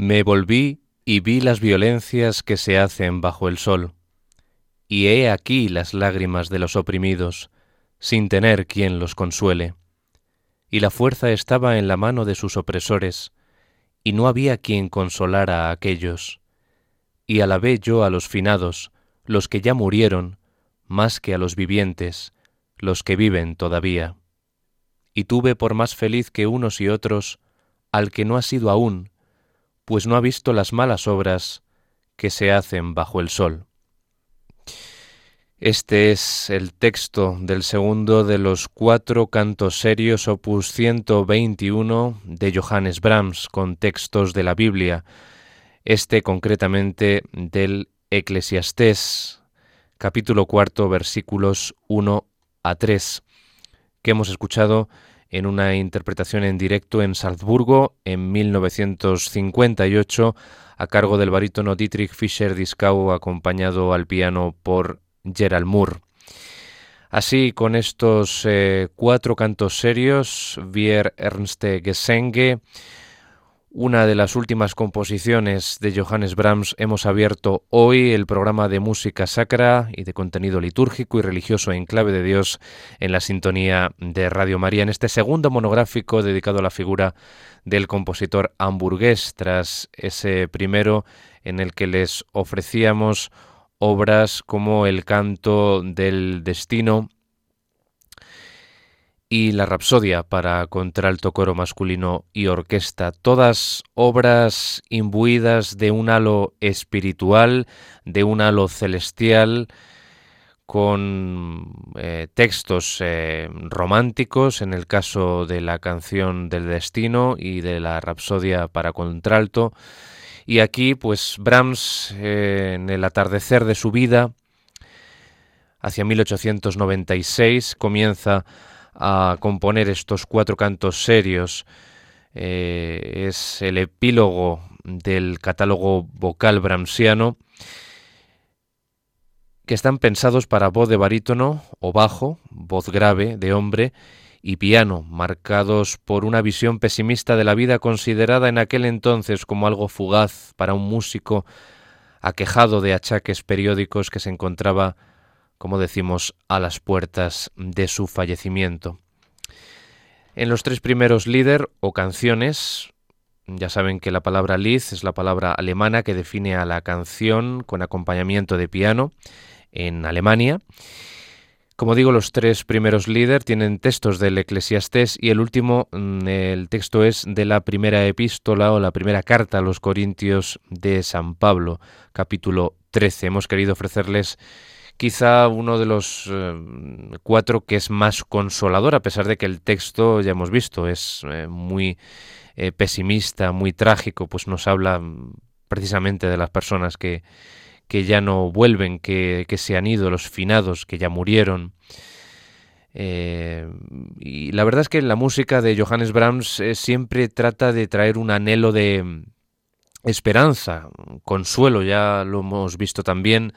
Me volví y vi las violencias que se hacen bajo el sol, y he aquí las lágrimas de los oprimidos, sin tener quien los consuele. y la fuerza estaba en la mano de sus opresores, y no había quien consolara a aquellos. Y alabé yo a los finados, los que ya murieron, más que a los vivientes, los que viven todavía. Y tuve por más feliz que unos y otros al que no ha sido aún, pues no ha visto las malas obras que se hacen bajo el sol. Este es el texto del segundo de los cuatro cantos serios opus 121 de Johannes Brahms con textos de la Biblia, este concretamente del Eclesiastés, capítulo cuarto, versículos 1 a 3, que hemos escuchado en una interpretación en directo en Salzburgo en 1958 a cargo del barítono Dietrich Fischer-Dieskau acompañado al piano por Gerald Moore. Así, con estos eh, cuatro cantos serios, Wir Ernste Gesenge, una de las últimas composiciones de Johannes Brahms, hemos abierto hoy el programa de música sacra y de contenido litúrgico y religioso en clave de Dios en la sintonía de Radio María, en este segundo monográfico dedicado a la figura del compositor hamburgués, tras ese primero en el que les ofrecíamos obras como El canto del destino y La Rapsodia para contralto coro masculino y orquesta, todas obras imbuidas de un halo espiritual, de un halo celestial, con eh, textos eh, románticos, en el caso de la canción del destino y de la Rapsodia para contralto, y aquí, pues Brahms, eh, en el atardecer de su vida, hacia 1896, comienza a componer estos cuatro cantos serios. Eh, es el epílogo del catálogo vocal brahmsiano que están pensados para voz de barítono o bajo, voz grave de hombre y piano, marcados por una visión pesimista de la vida considerada en aquel entonces como algo fugaz para un músico aquejado de achaques periódicos que se encontraba, como decimos, a las puertas de su fallecimiento. En los tres primeros líder o canciones, ya saben que la palabra Lied es la palabra alemana que define a la canción con acompañamiento de piano en Alemania, como digo, los tres primeros líderes tienen textos del Eclesiastés y el último, mm, el texto es de la primera epístola o la primera carta a los Corintios de San Pablo, capítulo 13. Hemos querido ofrecerles quizá uno de los eh, cuatro que es más consolador, a pesar de que el texto, ya hemos visto, es eh, muy eh, pesimista, muy trágico, pues nos habla mm, precisamente de las personas que que ya no vuelven, que, se han ido, los finados, que ya murieron. Eh, y la verdad es que la música de Johannes Brahms eh, siempre trata de traer un anhelo de mm, esperanza, consuelo, ya lo hemos visto también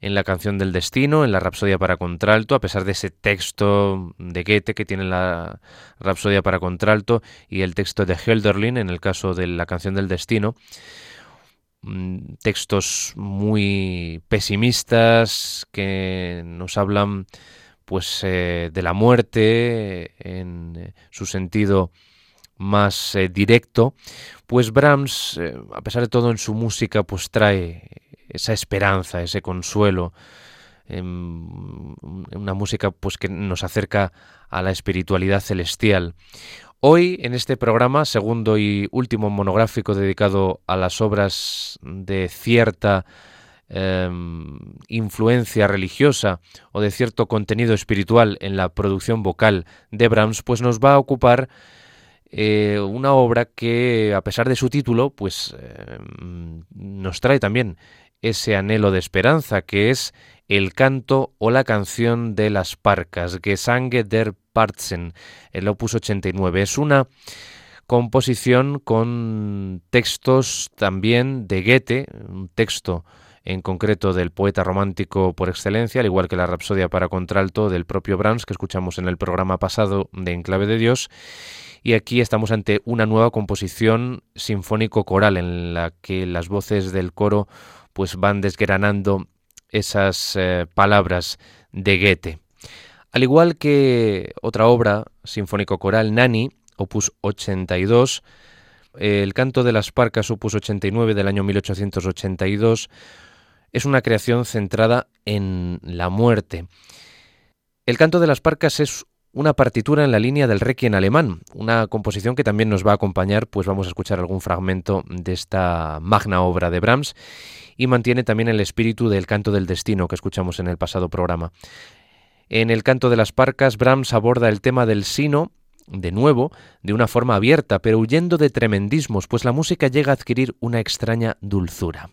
en la canción del destino, en la Rapsodia para contralto, a pesar de ese texto de Goethe que tiene la Rapsodia para contralto y el texto de Hölderlin en el caso de la canción del destino. Mm, textos muy pesimistas que nos hablan pues eh, de la muerte en eh, su sentido más eh, directo, pues Brahms, a pesar de todo en su música, pues trae esa esperanza, ese consuelo, em, una música pues que nos acerca a la espiritualidad celestial. Hoy, en este programa, segundo y último monográfico dedicado a las obras de cierta em, influencia religiosa o de cierto contenido espiritual en la producción vocal de Brahms, pues nos va a ocupar eh, una obra que, a pesar de su título, pues em, nos trae también ese anhelo de esperanza, que es el canto o la canción de las parcas, Gesange der Parzen, el opus 89. Es una composición con textos también de Goethe, un texto en concreto del poeta romántico por excelencia, al igual que la Rapsodia para contralto del propio Brahms que escuchamos en el programa pasado de Enclave de Dios. Y aquí estamos ante una nueva composición sinfónico-coral en la que las voces del coro pues van desgranando esas eh, palabras de Goethe. Al igual que otra obra sinfónico-coral, Nani, opus 82, el canto de las parcas, opus 89 del año 1882, es una creación centrada en la muerte. El canto de las parcas es una partitura en la línea del Requiem alemán, una composición que también nos va a acompañar, pues vamos a escuchar algún fragmento de esta magna obra de Brahms y mantiene también el espíritu del canto del destino que escuchamos en el pasado programa. En el canto de las parcas, Brahms aborda el tema del sino, de nuevo, de una forma abierta, pero huyendo de tremendismos, pues la música llega a adquirir una extraña dulzura.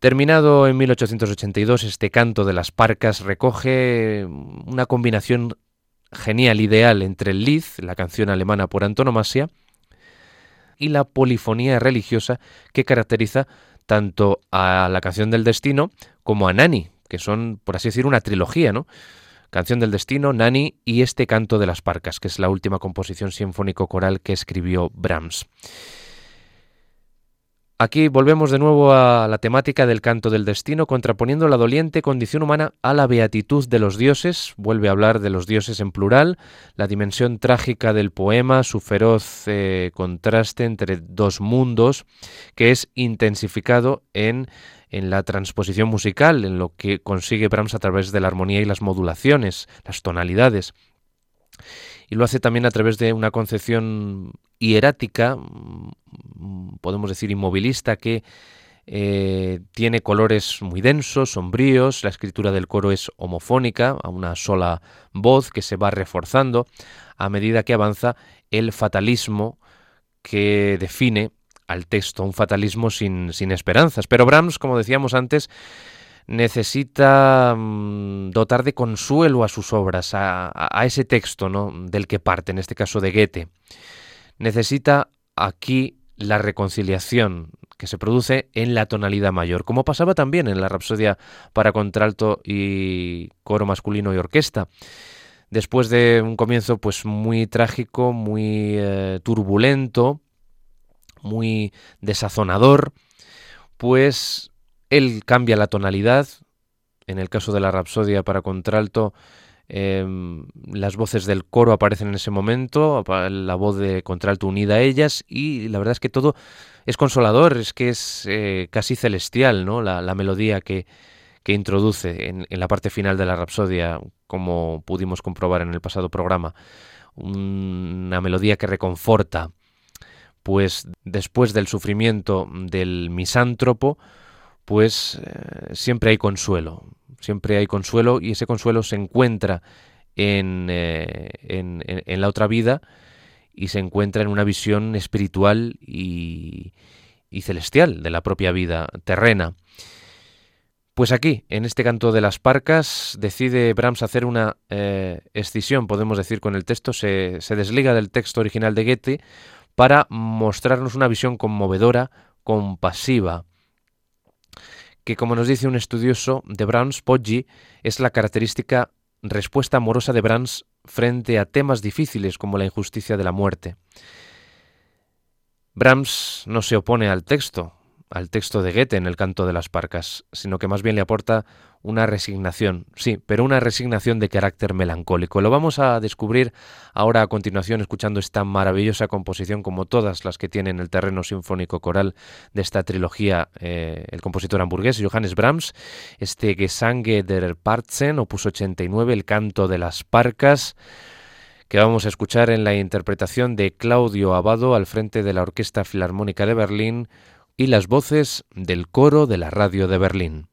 Terminado en 1882, este canto de las parcas recoge una combinación genial, ideal entre el Lied, la canción alemana por antonomasia, y la polifonía religiosa que caracteriza tanto a la canción del destino como a Nani, que son, por así decir, una trilogía, ¿no? Canción del Destino, Nani y este Canto de las Parcas, que es la última composición sinfónico-coral que escribió Brahms. Aquí volvemos de nuevo a la temática del canto del destino, contraponiendo la doliente condición humana a la beatitud de los dioses. Vuelve a hablar de los dioses en plural, la dimensión trágica del poema, su feroz eh, contraste entre dos mundos, que es intensificado en en la transposición musical, en lo que consigue Brahms a través de la armonía y las modulaciones, las tonalidades. Y lo hace también a través de una concepción hierática, mm, podemos decir inmovilista, que eh, tiene colores muy densos, sombríos, la escritura del coro es homofónica, a una sola voz que se va reforzando a medida que avanza el fatalismo que define al texto, un fatalismo sin, sin esperanzas. Pero Brahms, como decíamos antes, necesita mm, dotar de consuelo a sus obras, a, ese texto ¿no? del que parte, en este caso de Goethe. Necesita aquí la reconciliación que se produce en la tonalidad mayor, como pasaba también en la Rapsodia para contralto y coro masculino y orquesta. Después de un comienzo pues muy trágico, muy eh, turbulento, muy desazonador, pues él cambia la tonalidad. En el caso de la Rapsodia para contralto, em, las voces del coro aparecen en ese momento, la voz de contralto unida a ellas, y la verdad es que todo es consolador, es que es eh, casi celestial, ¿no? La, melodía que, que introduce en, en, la parte final de la Rapsodia, como pudimos comprobar en el pasado programa. Una melodía que reconforta, pues después del sufrimiento del misántropo, pues eh, siempre hay consuelo, siempre hay consuelo y ese consuelo se encuentra en, eh, en, en, la otra vida y se encuentra en una visión espiritual y, y, celestial de la propia vida terrena. Pues aquí, en este canto de las parcas, decide Brahms hacer una eh, escisión, podemos decir, con el texto, se, se desliga del texto original de Goethe para mostrarnos una visión conmovedora, compasiva, que como nos dice un estudioso de Brahms, Poggi, es la característica respuesta amorosa de Brahms frente a temas difíciles como la injusticia de la muerte. Brahms no se opone al texto, al texto de Goethe en el canto de las parcas, sino que más bien le aporta una resignación, sí, pero una resignación de carácter melancólico. Lo vamos a descubrir ahora a continuación escuchando esta maravillosa composición como todas las que tienen el terreno sinfónico coral de esta trilogía eh, el compositor hamburgués Johannes Brahms, este Gesange der Parzen, opus 89, el canto de las parcas que vamos a escuchar en la interpretación de Claudio Abado al frente de la Orquesta Filarmónica de Berlín y las voces del coro de la radio de Berlín.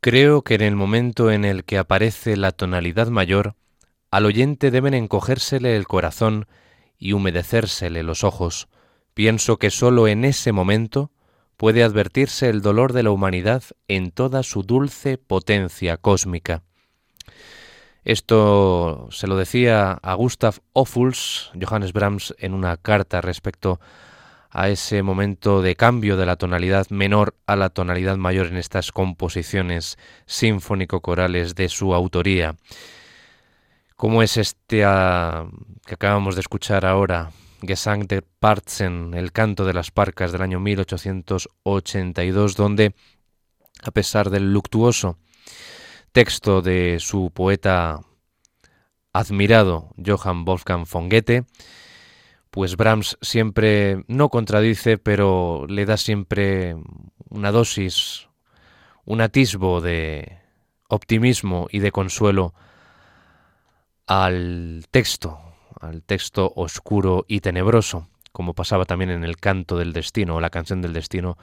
Creo que en el momento en el que aparece la tonalidad mayor, al oyente deben encogérsele el corazón y humedecérsele los ojos. Pienso que sólo en ese momento puede advertirse el dolor de la humanidad en toda su dulce potencia cósmica. Esto se lo decía a Gustav Ophuls, Johannes Brahms, en una carta respecto a ese momento de cambio de la tonalidad menor a la tonalidad mayor en estas composiciones sinfónico-corales de su autoría. ¿Cómo es este ah, que acabamos de escuchar ahora? Gesang der Parzen, el canto de las parcas del año 1882, donde, a pesar del luctuoso texto de su poeta admirado Johann Wolfgang von Goethe, pues Brahms siempre no contradice, pero le da siempre una dosis, un atisbo de optimismo y de consuelo al texto, al texto oscuro y tenebroso, como pasaba también en el canto del destino o la canción del destino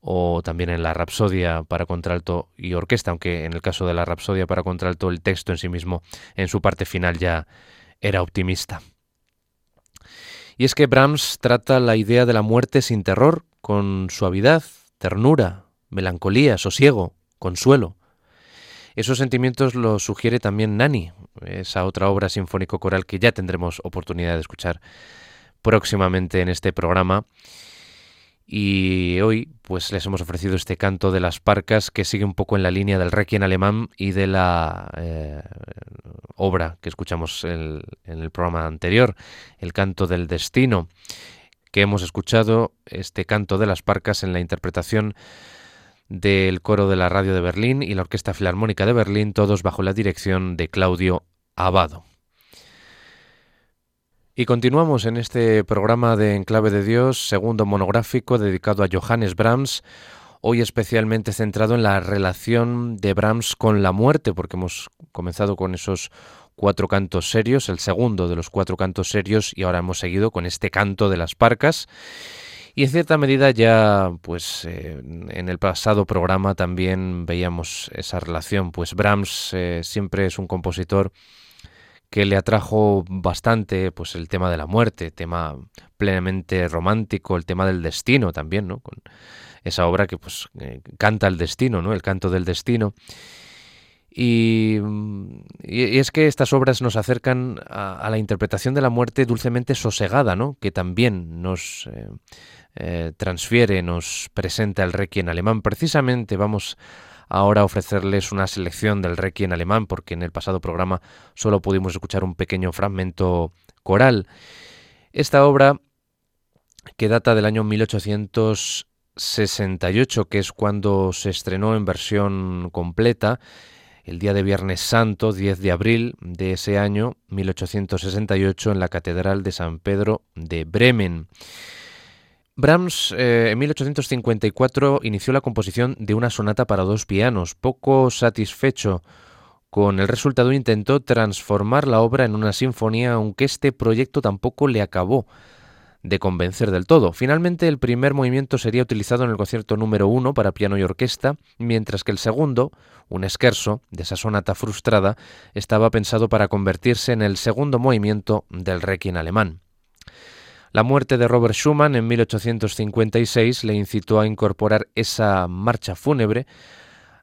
o también en la Rapsodia para contralto y orquesta, aunque en el caso de la Rapsodia para contralto el texto en sí mismo en su parte final ya era optimista. Y es que Brahms trata la idea de la muerte sin terror, con suavidad, ternura, melancolía, sosiego, consuelo. Esos sentimientos los sugiere también Nani, esa otra obra sinfónico-coral que ya tendremos oportunidad de escuchar próximamente en este programa y hoy pues les hemos ofrecido este canto de las parcas que sigue un poco en la línea del requiem alemán y de la eh, obra que escuchamos en el programa anterior, el canto del destino, que hemos escuchado este canto de las parcas en la interpretación del coro de la radio de Berlín y la Orquesta Filarmónica de Berlín, todos bajo la dirección de Claudio Abado. Y continuamos en este programa de Enclave de Dios, segundo monográfico dedicado a Johannes Brahms, hoy especialmente centrado en la relación de Brahms con la muerte, porque hemos comenzado con esos cuatro cantos serios, el segundo de los cuatro cantos serios, y ahora hemos seguido con este canto de las parcas. Y en cierta medida ya, pues eh, en el pasado programa también veíamos esa relación, pues Brahms eh, siempre es un compositor que le atrajo bastante pues el tema de la muerte, tema plenamente romántico, el tema del destino también, ¿no? Con esa obra que pues eh, canta el destino, ¿no? El canto del destino. Y, es que estas obras nos acercan a, la interpretación de la muerte dulcemente sosegada, ¿no? Que también nos eh, eh, transfiere, nos presenta el requiem alemán. Precisamente vamos ahora ofrecerles una selección del Requiem alemán, porque en el pasado programa solo pudimos escuchar un pequeño fragmento coral. Esta obra, que data del año 1868, que es cuando se estrenó en versión completa, el día de Viernes Santo, 10 de abril de ese año, 1868, en la Catedral de San Pedro de Bremen. Brahms eh, en 1854 inició la composición de una sonata para dos pianos. Poco satisfecho con el resultado intentó transformar la obra en una sinfonía, aunque este proyecto tampoco le acabó de convencer del todo. Finalmente, el primer movimiento sería utilizado en el concierto número uno para piano y orquesta, mientras que el segundo, un esquerzo de esa sonata frustrada, estaba pensado para convertirse en el segundo movimiento del Requiem alemán. La muerte de Robert Schumann en 1856 le incitó a incorporar esa marcha fúnebre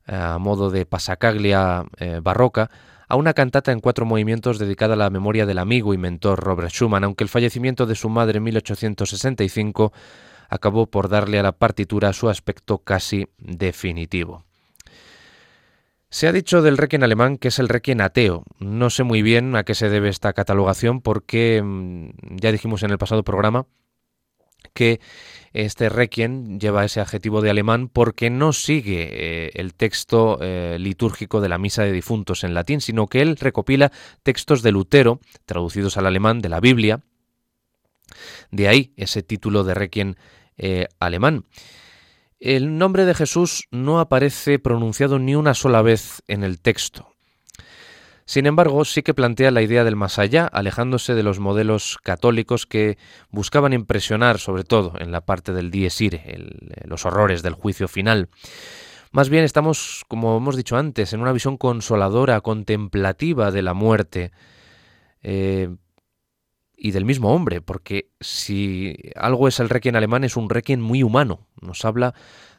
eh, a modo de pasacaglia eh, barroca a una cantata en cuatro movimientos dedicada a la memoria del amigo y mentor Robert Schumann, aunque el fallecimiento de su madre en 1865 acabó por darle a la partitura su aspecto casi definitivo. Se ha dicho del Requiem alemán que es el Requiem ateo. No sé muy bien a qué se debe esta catalogación porque mm, ya dijimos en el pasado programa que este Requiem lleva ese adjetivo de alemán porque no sigue eh, el texto eh, litúrgico de la misa de difuntos en latín, sino que él recopila textos de Lutero traducidos al alemán de la Biblia. De ahí ese título de Requiem eh, alemán. El nombre de Jesús no aparece pronunciado ni una sola vez en el texto. Sin embargo, sí que plantea la idea del más allá, alejándose de los modelos católicos que buscaban impresionar, sobre todo en la parte del dies los horrores del juicio final. Más bien estamos, como hemos dicho antes, en una visión consoladora, contemplativa de la muerte eh, y del mismo hombre, porque si algo es el requiem alemán es un requiem muy humano, nos habla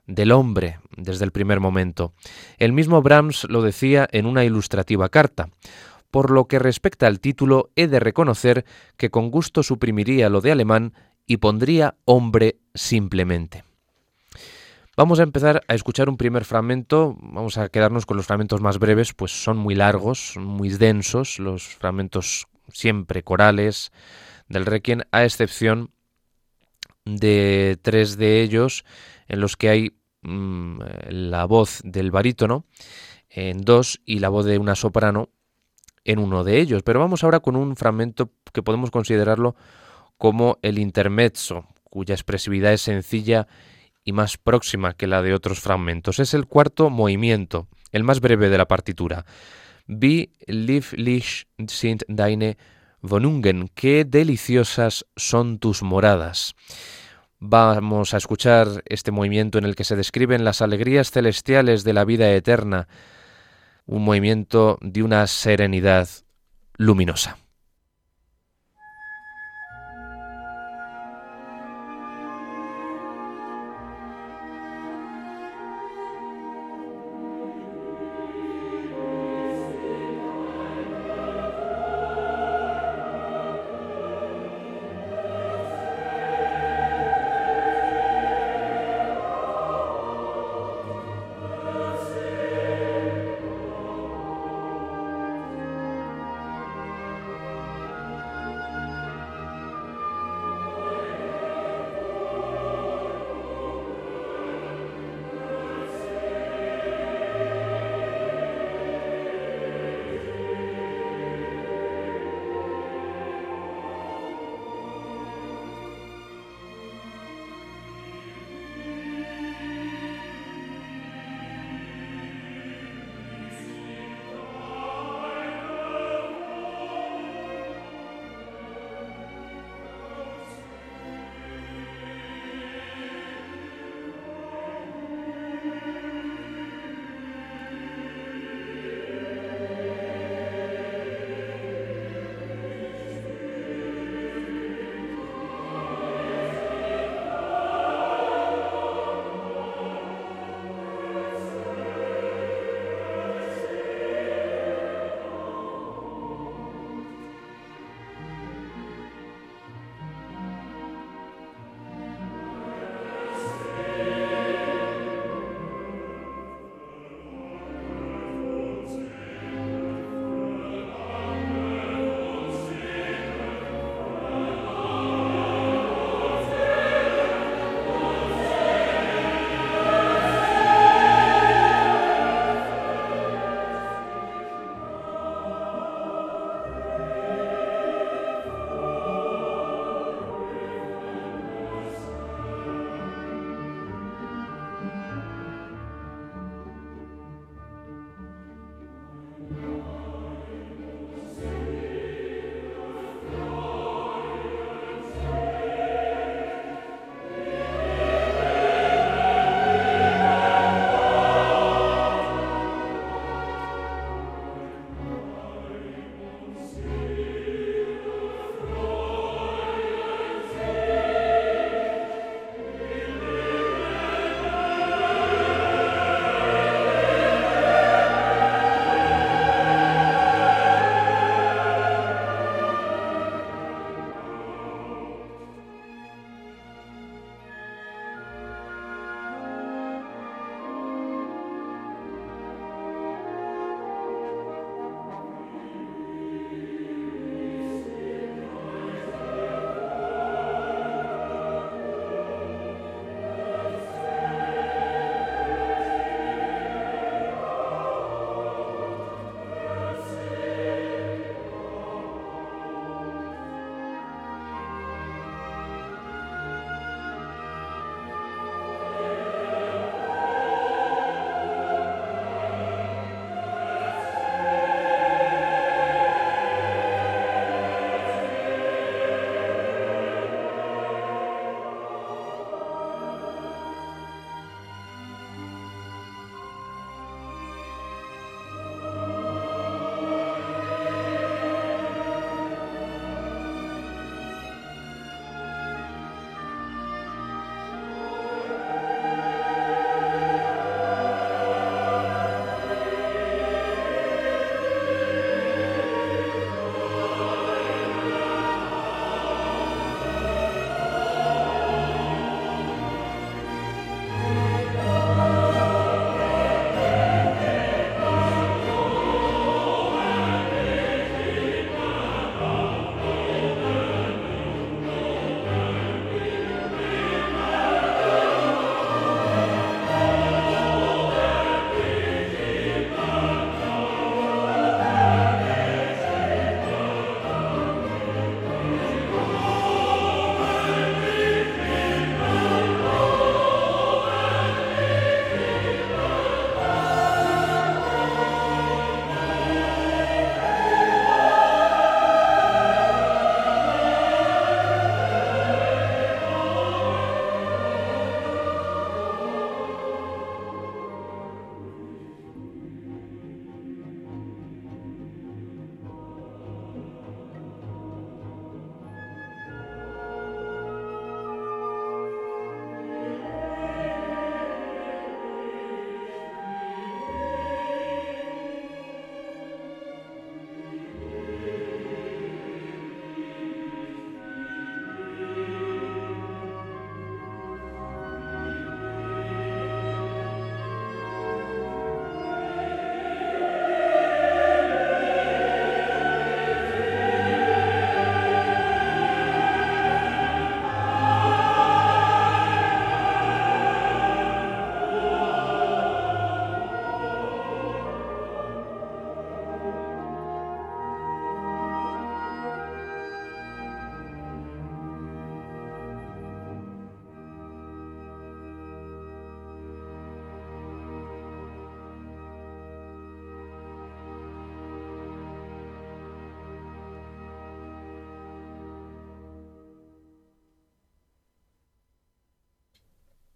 del hombre desde el primer momento. El mismo Brahms lo decía en una ilustrativa carta. Por lo que respecta al título, he de reconocer que con gusto suprimiría lo de alemán y pondría hombre simplemente. Vamos a empezar a escuchar un primer fragmento, vamos a quedarnos con los fragmentos más breves, pues son muy largos, muy densos, los fragmentos siempre corales del Requiem, a excepción de tres de ellos en los que hay mm, la voz del barítono en dos y la voz de una soprano en uno de ellos. Pero vamos ahora con un fragmento que podemos considerarlo como el intermezzo, cuya expresividad es sencilla y más próxima que la de otros fragmentos. Es el cuarto movimiento, el más breve de la partitura. Wie lieblich sind deine Wohnungen, qué deliciosas son tus moradas. Vamos a escuchar este movimiento en el que se describen las alegrías celestiales de la vida eterna, un movimiento de una serenidad luminosa.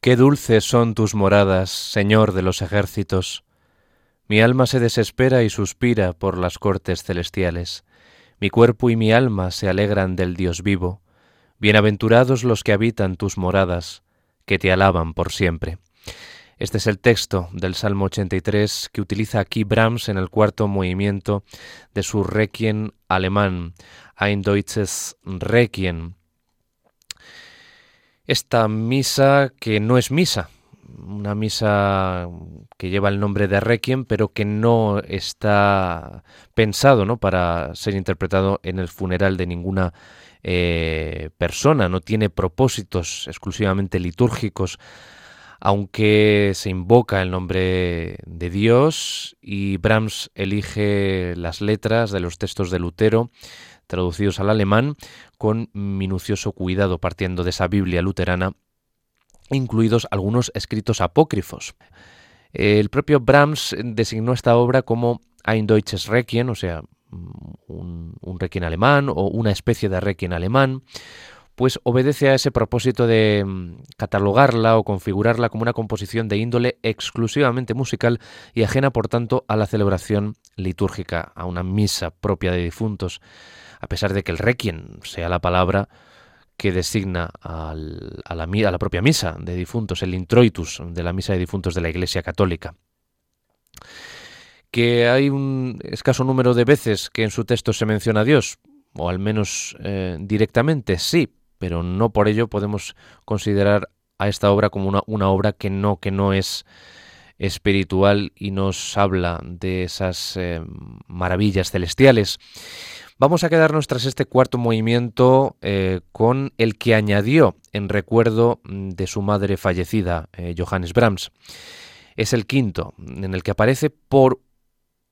Qué dulces son tus moradas, Señor de los ejércitos. Mi alma se desespera y suspira por las cortes celestiales. Mi cuerpo y mi alma se alegran del Dios vivo. Bienaventurados los que habitan tus moradas, que te alaban por siempre. Este es el texto del Salmo 83 que utiliza aquí Brahms en el cuarto movimiento de su Requiem alemán, Ein Deutsches Requiem, esta misa que no es misa, una misa que lleva el nombre de Requiem, pero que no está pensado ¿no? para ser interpretado en el funeral de ninguna eh, persona, no tiene propósitos exclusivamente litúrgicos, aunque se invoca el nombre de Dios y Brahms elige las letras de los textos de Lutero traducidos al alemán con minucioso cuidado partiendo de esa Biblia luterana, incluidos algunos escritos apócrifos. El propio Brahms designó esta obra como Ein Deutsches Requiem, o sea, un, un requiem alemán o una especie de requiem alemán, pues obedece a ese propósito de mm, catalogarla o configurarla como una composición de índole exclusivamente musical y ajena, por tanto, a la celebración litúrgica, a una misa propia de difuntos a pesar de que el requiem sea la palabra que designa a, la, propia misa de difuntos, el introitus de la misa de difuntos de la Iglesia Católica. Que hay un escaso número de veces que en su texto se menciona a Dios, o al menos eh, directamente, sí, pero no por ello podemos considerar a esta obra como una, una obra que no, que no es espiritual y nos habla de esas eh, maravillas celestiales. Vamos a quedarnos tras este cuarto movimiento eh, con el que añadió en recuerdo mm, de su madre fallecida, eh, Johannes Brahms. Es el quinto, en el que aparece por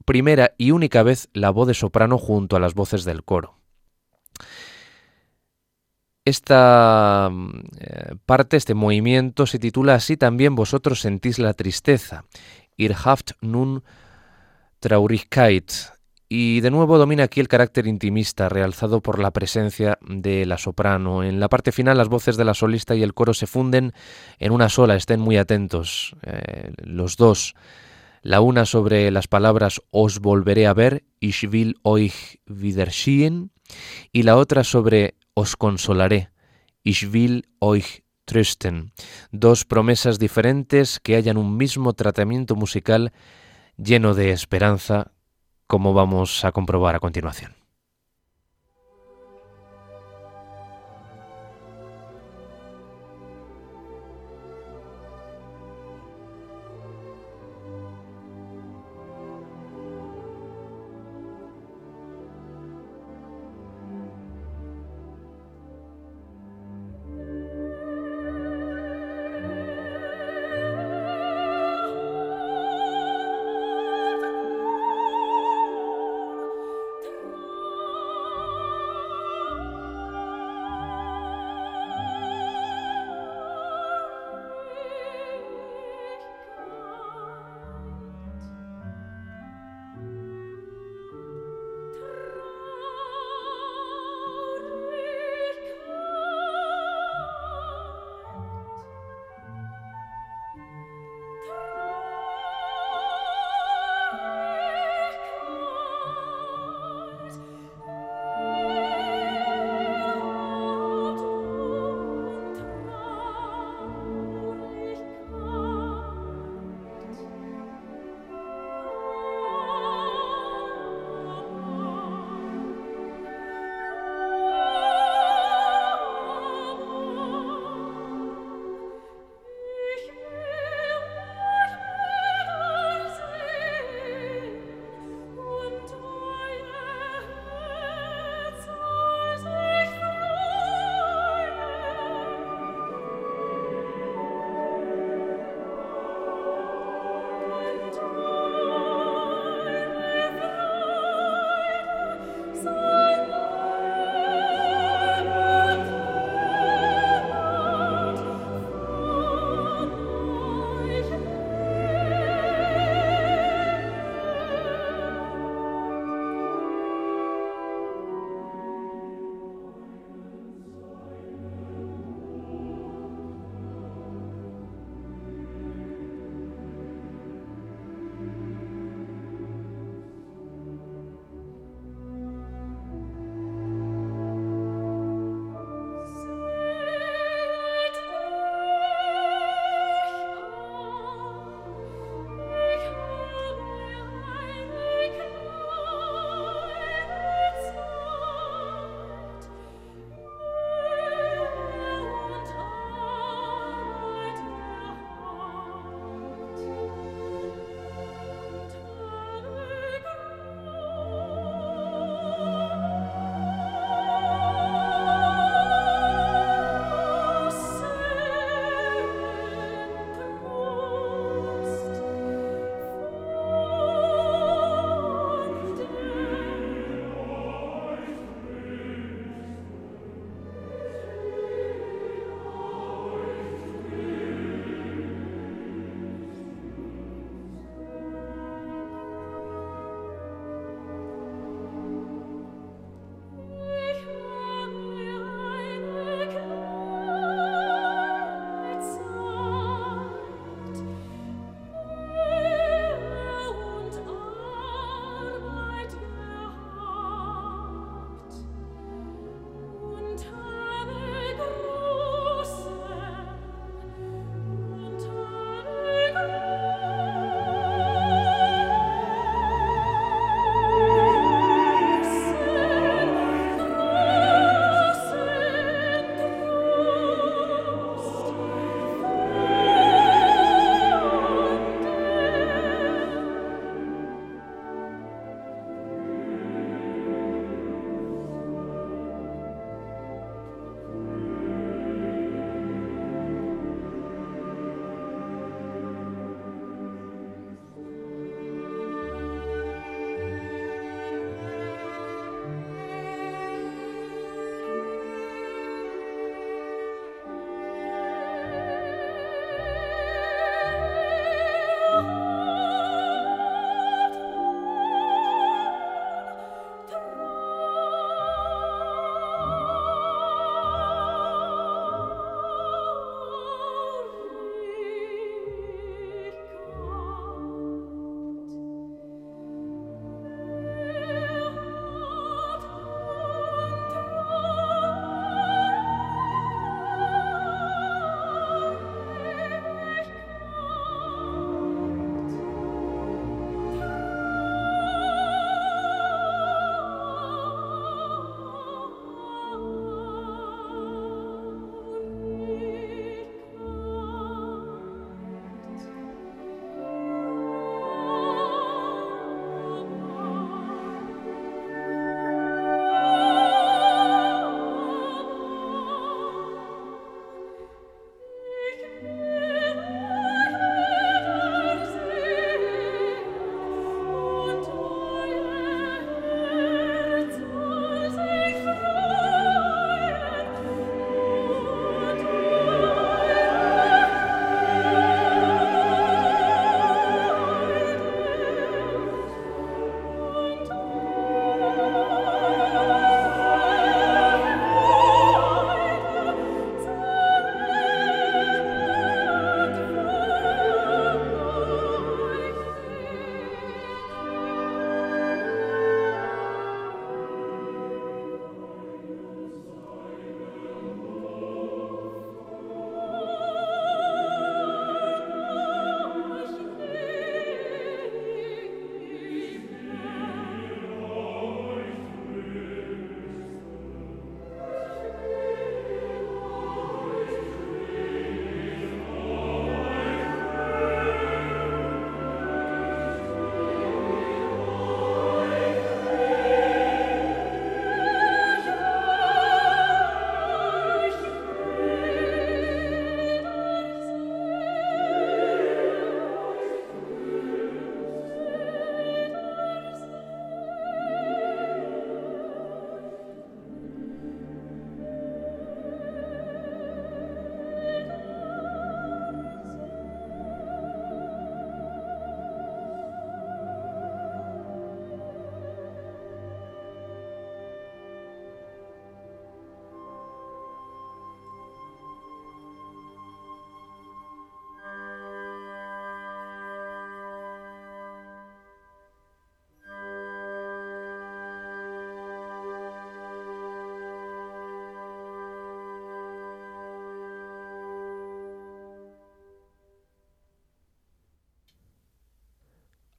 primera y única vez la voz de soprano junto a las voces del coro. Esta mm, eh, parte, este movimiento, se titula así también Vosotros sentís la tristeza. Ihr haft nun Traurigkeit, y de nuevo domina aquí el carácter intimista, realzado por la presencia de la soprano. En la parte final las voces de la solista y el coro se funden en una sola, estén muy atentos, eh, los dos. La una sobre las palabras os volveré a ver, ich will euch wiedersehen, y la otra sobre os consolaré, ich will euch trösten. Dos promesas diferentes que hayan un mismo tratamiento musical lleno de esperanza como vamos a comprobar a continuación.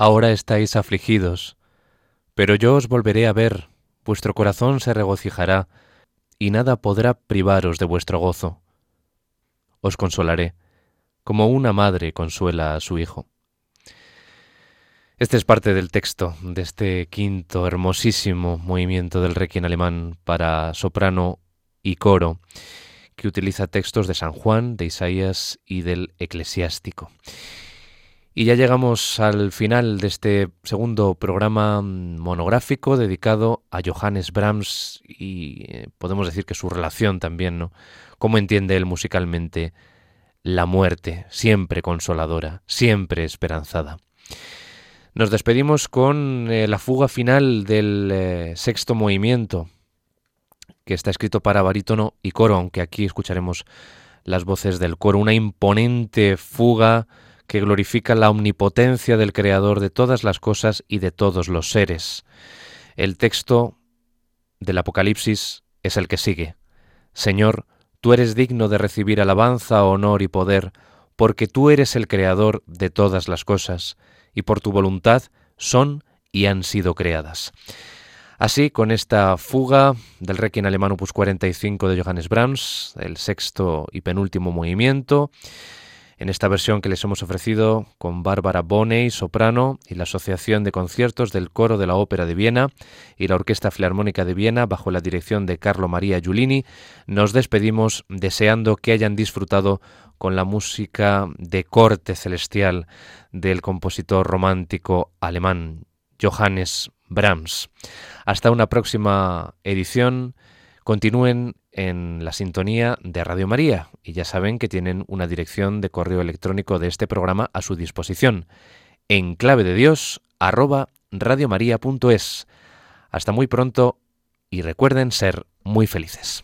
Ahora estáis afligidos, pero yo os volveré a ver, vuestro corazón se regocijará, y nada podrá privaros de vuestro gozo. Os consolaré, como una madre consuela a su hijo. Este es parte del texto de este quinto hermosísimo movimiento del Requiem alemán para soprano y coro, que utiliza textos de San Juan, de Isaías y del Eclesiástico. Y ya llegamos al final de este segundo programa monográfico dedicado a Johannes Brahms y eh, podemos decir que su relación también, ¿no? Cómo entiende él musicalmente la muerte, siempre consoladora, siempre esperanzada. Nos despedimos con eh, la fuga final del eh, sexto movimiento, que está escrito para barítono y coro, aunque aquí escucharemos las voces del coro, una imponente fuga que glorifica la omnipotencia del Creador de todas las cosas y de todos los seres. El texto del Apocalipsis es el que sigue. Señor, tú eres digno de recibir alabanza, honor y poder, porque tú eres el Creador de todas las cosas, y por tu voluntad son y han sido creadas. Así, con esta fuga del Requiem alemán opus 45 de Johannes Brahms, el sexto y penúltimo movimiento, en esta versión que les hemos ofrecido con Bárbara Bonney, soprano, y la Asociación de Conciertos del Coro de la Ópera de Viena y la Orquesta Filarmónica de Viena, bajo la dirección de Carlo María Giulini, nos despedimos deseando que hayan disfrutado con la música de corte celestial del compositor romántico alemán Johannes Brahms. Hasta una próxima edición. Continúen en la sintonía de Radio María y ya saben que tienen una dirección de correo electrónico de este programa a su disposición en clave de Dios. Hasta muy pronto y recuerden ser muy felices.